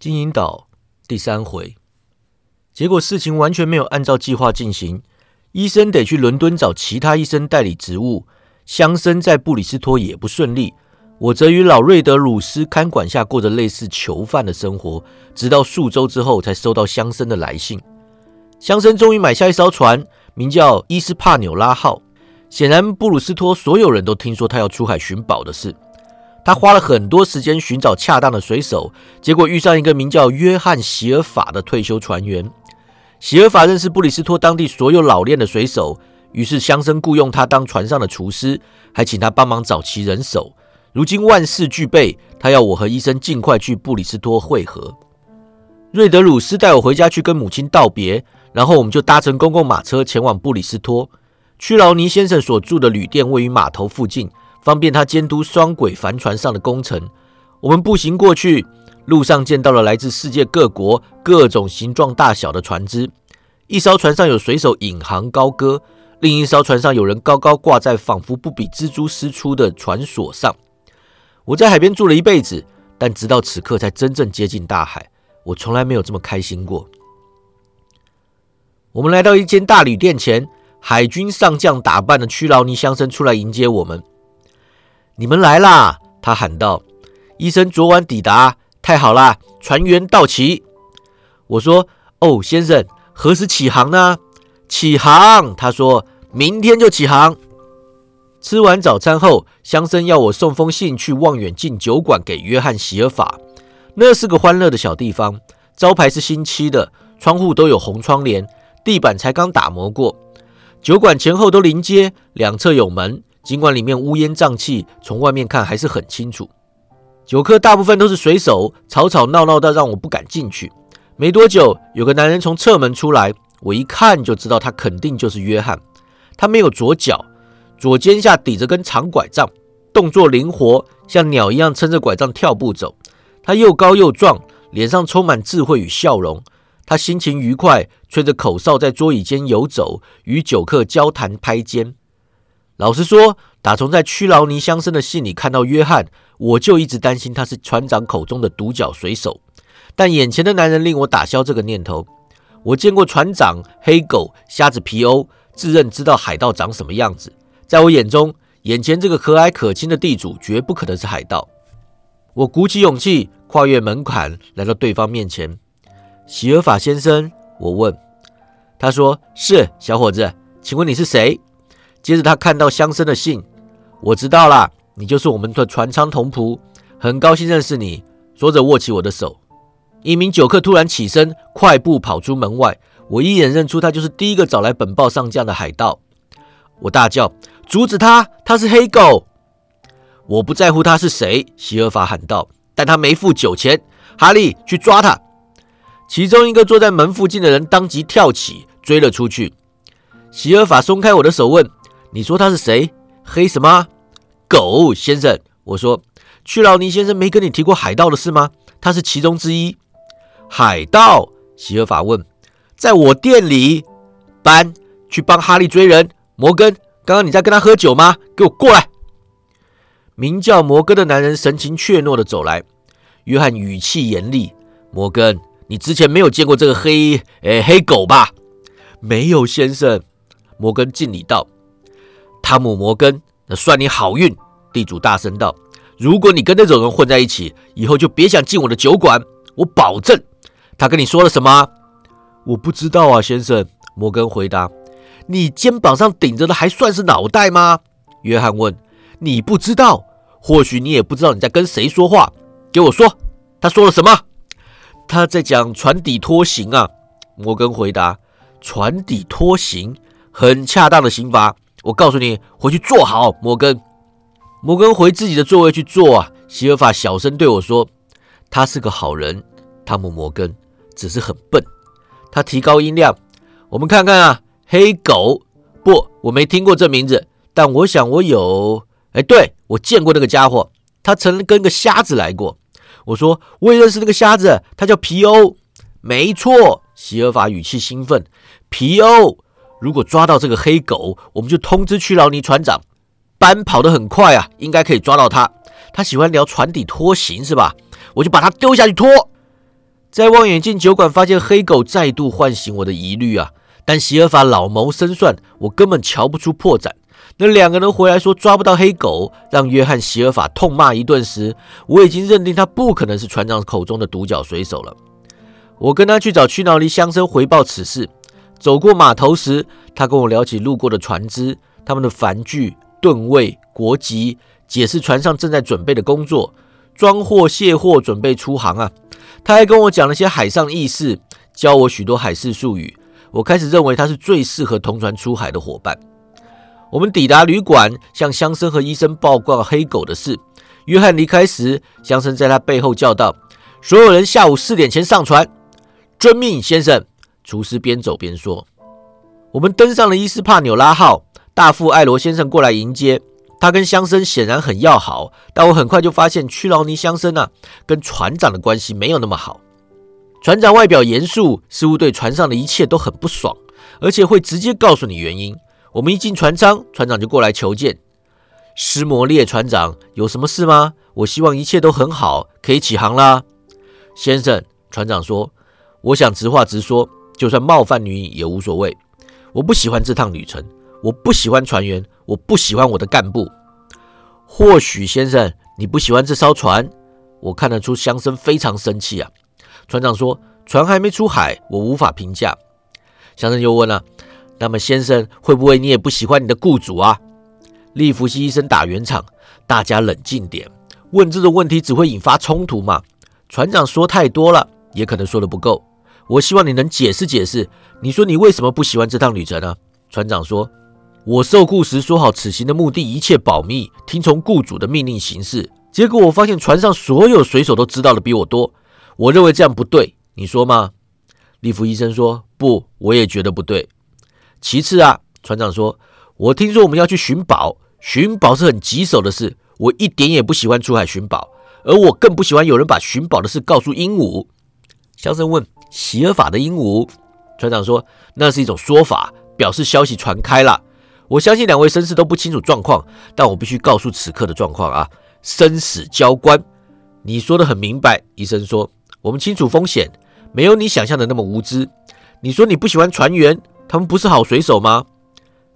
金银岛第三回，结果事情完全没有按照计划进行。医生得去伦敦找其他医生代理职务，乡绅在布里斯托也不顺利。我则与老瑞德鲁斯看管下过着类似囚犯的生活，直到数周之后才收到乡绅的来信。乡绅终于买下一艘船，名叫伊斯帕纽拉号。显然，布鲁斯托所有人都听说他要出海寻宝的事。他花了很多时间寻找恰当的水手，结果遇上一个名叫约翰·席尔法的退休船员。席尔法认识布里斯托当地所有老练的水手，于是乡绅雇佣他当船上的厨师，还请他帮忙找齐人手。如今万事俱备，他要我和医生尽快去布里斯托会合。瑞德鲁斯带我回家去跟母亲道别，然后我们就搭乘公共马车前往布里斯托。屈劳尼先生所住的旅店位于码头附近。方便他监督双轨帆船上的工程。我们步行过去，路上见到了来自世界各国、各种形状大小的船只。一艘船上有水手引吭高歌，另一艘船上有人高高挂在仿佛不比蜘蛛丝粗的船索上。我在海边住了一辈子，但直到此刻才真正接近大海。我从来没有这么开心过。我们来到一间大旅店前，海军上将打扮的屈劳尼乡绅出来迎接我们。你们来啦！他喊道：“医生昨晚抵达，太好啦！船员到齐。”我说：“哦，先生，何时起航呢？”“起航。”他说：“明天就起航。”吃完早餐后，乡绅要我送封信去望远镜酒馆给约翰·席尔法。那是个欢乐的小地方，招牌是新漆的，窗户都有红窗帘，地板才刚打磨过。酒馆前后都临街，两侧有门。尽管里面乌烟瘴气，从外面看还是很清楚。酒客大部分都是水手，吵吵闹闹的，让我不敢进去。没多久，有个男人从侧门出来，我一看就知道他肯定就是约翰。他没有左脚，左肩下抵着根长拐杖，动作灵活，像鸟一样撑着拐杖跳步走。他又高又壮，脸上充满智慧与笑容。他心情愉快，吹着口哨在桌椅间游走，与酒客交谈拍肩。老实说，打从在屈劳尼乡绅的信里看到约翰，我就一直担心他是船长口中的独角水手。但眼前的男人令我打消这个念头。我见过船长、黑狗、瞎子皮欧，自认知道海盗长什么样子。在我眼中，眼前这个和蔼可亲的地主绝不可能是海盗。我鼓起勇气，跨越门槛，来到对方面前。席尔法先生，我问。他说：“是小伙子，请问你是谁？”接着他看到乡绅的信，我知道了，你就是我们的船舱同仆，很高兴认识你。说着握起我的手。一名酒客突然起身，快步跑出门外，我一眼认出他就是第一个找来本报上将的海盗。我大叫：“阻止他！他是黑狗！”我不在乎他是谁，席尔法喊道：“但他没付酒钱。”哈利去抓他。其中一个坐在门附近的人当即跳起，追了出去。席尔法松开我的手，问。你说他是谁？黑什么狗先生？我说，屈劳尼先生没跟你提过海盗的事吗？他是其中之一。海盗？席尔法问。在我店里，班去帮哈利追人。摩根，刚刚你在跟他喝酒吗？给我过来！名叫摩根的男人神情怯懦的走来。约翰语气严厉：“摩根，你之前没有见过这个黑……诶，黑狗吧？”没有，先生。摩根敬礼道。汤姆·摩根，那算你好运。地主大声道：“如果你跟那种人混在一起，以后就别想进我的酒馆。我保证。”他跟你说了什么？我不知道啊，先生。摩根回答：“你肩膀上顶着的还算是脑袋吗？”约翰问：“你不知道？或许你也不知道你在跟谁说话。给我说，他说了什么？”他在讲船底拖行啊。摩根回答：“船底拖行，很恰当的刑罚。”我告诉你，回去坐好，摩根。摩根回自己的座位去坐啊。席尔法小声对我说：“他是个好人，汤姆·摩根，只是很笨。”他提高音量：“我们看看啊，黑狗。不，我没听过这名字，但我想我有。哎，对，我见过那个家伙，他曾跟个瞎子来过。”我说：“我也认识那个瞎子，他叫皮欧。”没错，席尔法语气兴奋：“皮欧。”如果抓到这个黑狗，我们就通知屈劳尼船长。班跑得很快啊，应该可以抓到他。他喜欢聊船底拖行是吧？我就把他丢下去拖。在望远镜酒馆发现黑狗，再度唤醒我的疑虑啊！但席尔法老谋深算，我根本瞧不出破绽。那两个人回来说抓不到黑狗，让约翰·席尔法痛骂一顿时，我已经认定他不可能是船长口中的独角水手了。我跟他去找屈劳尼乡绅回报此事。走过码头时，他跟我聊起路过的船只、他们的帆具、吨位、国籍，解释船上正在准备的工作，装货卸货，准备出航啊。他还跟我讲了些海上意事，教我许多海事术语。我开始认为他是最适合同船出海的伙伴。我们抵达旅馆，向乡绅和医生报告黑狗的事。约翰离开时，乡绅在他背后叫道：“所有人下午四点前上船。”遵命，先生。厨师边走边说：“我们登上了伊斯帕纽拉号，大副艾罗先生过来迎接。他跟乡绅显然很要好，但我很快就发现屈劳尼乡绅啊，跟船长的关系没有那么好。”船长外表严肃，似乎对船上的一切都很不爽，而且会直接告诉你原因。我们一进船舱，船长就过来求见。施摩列船长，有什么事吗？我希望一切都很好，可以起航啦。先生，船长说：“我想直话直说，就算冒犯女影也无所谓。我不喜欢这趟旅程，我不喜欢船员，我不喜欢我的干部。或许先生你不喜欢这艘船，我看得出乡绅非常生气啊。”船长说：“船还没出海，我无法评价。”乡绅又问了：“那么，先生会不会你也不喜欢你的雇主啊？”利弗西医生打圆场：“大家冷静点，问这种问题只会引发冲突嘛。”船长说太多了，也可能说的不够。我希望你能解释解释。你说你为什么不喜欢这趟旅程呢？船长说：“我受雇时说好此行的目的一切保密，听从雇主的命令行事。结果我发现船上所有水手都知道的比我多。”我认为这样不对，你说吗？利弗医生说不，我也觉得不对。其次啊，船长说，我听说我们要去寻宝，寻宝是很棘手的事，我一点也不喜欢出海寻宝，而我更不喜欢有人把寻宝的事告诉鹦鹉。肖申问席尔法的鹦鹉，船长说那是一种说法，表示消息传开了。我相信两位绅士都不清楚状况，但我必须告诉此刻的状况啊，生死交关。你说的很明白，医生说。我们清楚风险，没有你想象的那么无知。你说你不喜欢船员，他们不是好水手吗？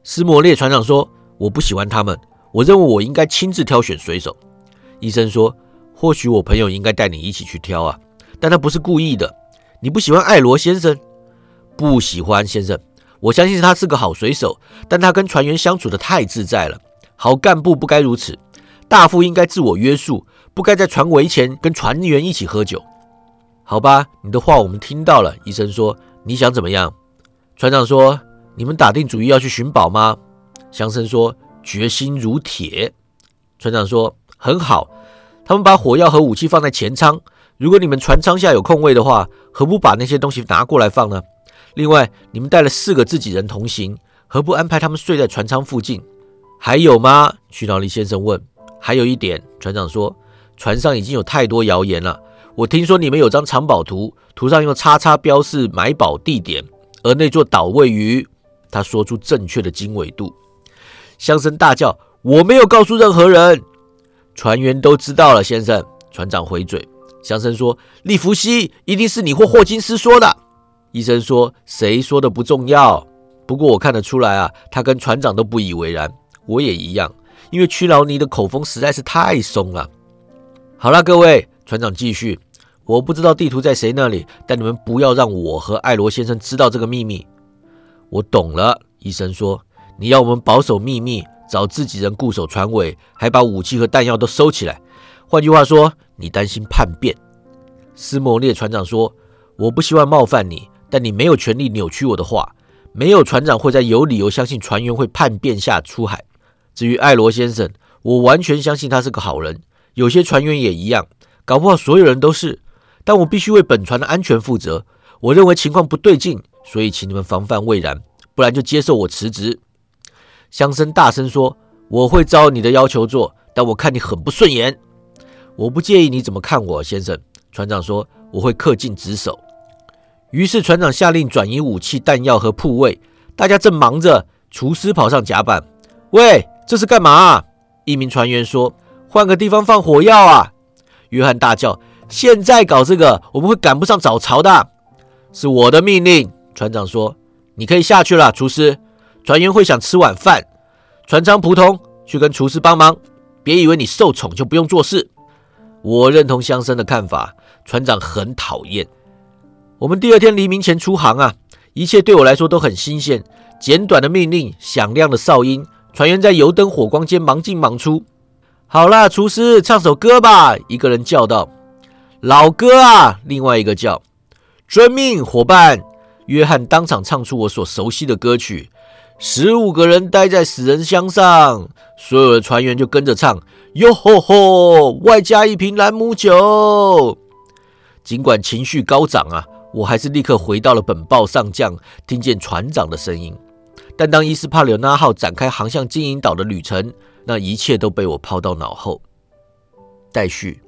斯摩列船长说：“我不喜欢他们，我认为我应该亲自挑选水手。”医生说：“或许我朋友应该带你一起去挑啊，但他不是故意的。你不喜欢艾罗先生？不喜欢先生。我相信他是个好水手，但他跟船员相处的太自在了。好干部不该如此，大副应该自我约束，不该在船围前跟船员一起喝酒。”好吧，你的话我们听到了。医生说：“你想怎么样？”船长说：“你们打定主意要去寻宝吗？”乡绅说：“决心如铁。”船长说：“很好，他们把火药和武器放在前舱。如果你们船舱下有空位的话，何不把那些东西拿过来放呢？另外，你们带了四个自己人同行，何不安排他们睡在船舱附近？还有吗？”屈劳利先生问。“还有一点。”船长说：“船上已经有太多谣言了。”我听说你们有张藏宝图，图上用叉叉标示埋宝地点，而那座岛位于……他说出正确的经纬度。乡绅大叫：“我没有告诉任何人。”船员都知道了，先生。船长回嘴。乡绅说：“利弗西，一定是你或霍金斯说的。”医生说：“谁说的不重要，不过我看得出来啊，他跟船长都不以为然。我也一样，因为屈劳尼的口风实在是太松了。”好了，各位。船长继续：“我不知道地图在谁那里，但你们不要让我和艾罗先生知道这个秘密。”我懂了，医生说：“你要我们保守秘密，找自己人固守船尾，还把武器和弹药都收起来。换句话说，你担心叛变。”斯摩列船长说：“我不希望冒犯你，但你没有权利扭曲我的话。没有船长会在有理由相信船员会叛变下出海。至于艾罗先生，我完全相信他是个好人。有些船员也一样。”搞不好所有人都是，但我必须为本船的安全负责。我认为情况不对劲，所以请你们防范未然，不然就接受我辞职。乡绅大声说：“我会照你的要求做，但我看你很不顺眼。我不介意你怎么看我，先生。”船长说：“我会恪尽职守。”于是船长下令转移武器、弹药和铺位。大家正忙着，厨师跑上甲板：“喂，这是干嘛？”一名船员说：“换个地方放火药啊！”约翰大叫：“现在搞这个，我们会赶不上早朝的。是我的命令。船长说：“你可以下去了，厨师。船员会想吃晚饭。船长普通，去跟厨师帮忙。别以为你受宠就不用做事。”我认同乡绅的看法。船长很讨厌。我们第二天黎明前出航啊，一切对我来说都很新鲜。简短的命令，响亮的哨音，船员在油灯火光间忙进忙出。好了，厨师唱首歌吧。一个人叫道：“老歌啊！”另外一个叫：“遵命，伙伴。”约翰当场唱出我所熟悉的歌曲。十五个人待在死人箱上，所有的船员就跟着唱：“哟吼吼！”外加一瓶兰姆酒。尽管情绪高涨啊，我还是立刻回到了本报上将，听见船长的声音。但当伊斯帕柳纳号展开航向金银岛的旅程，那一切都被我抛到脑后。待续。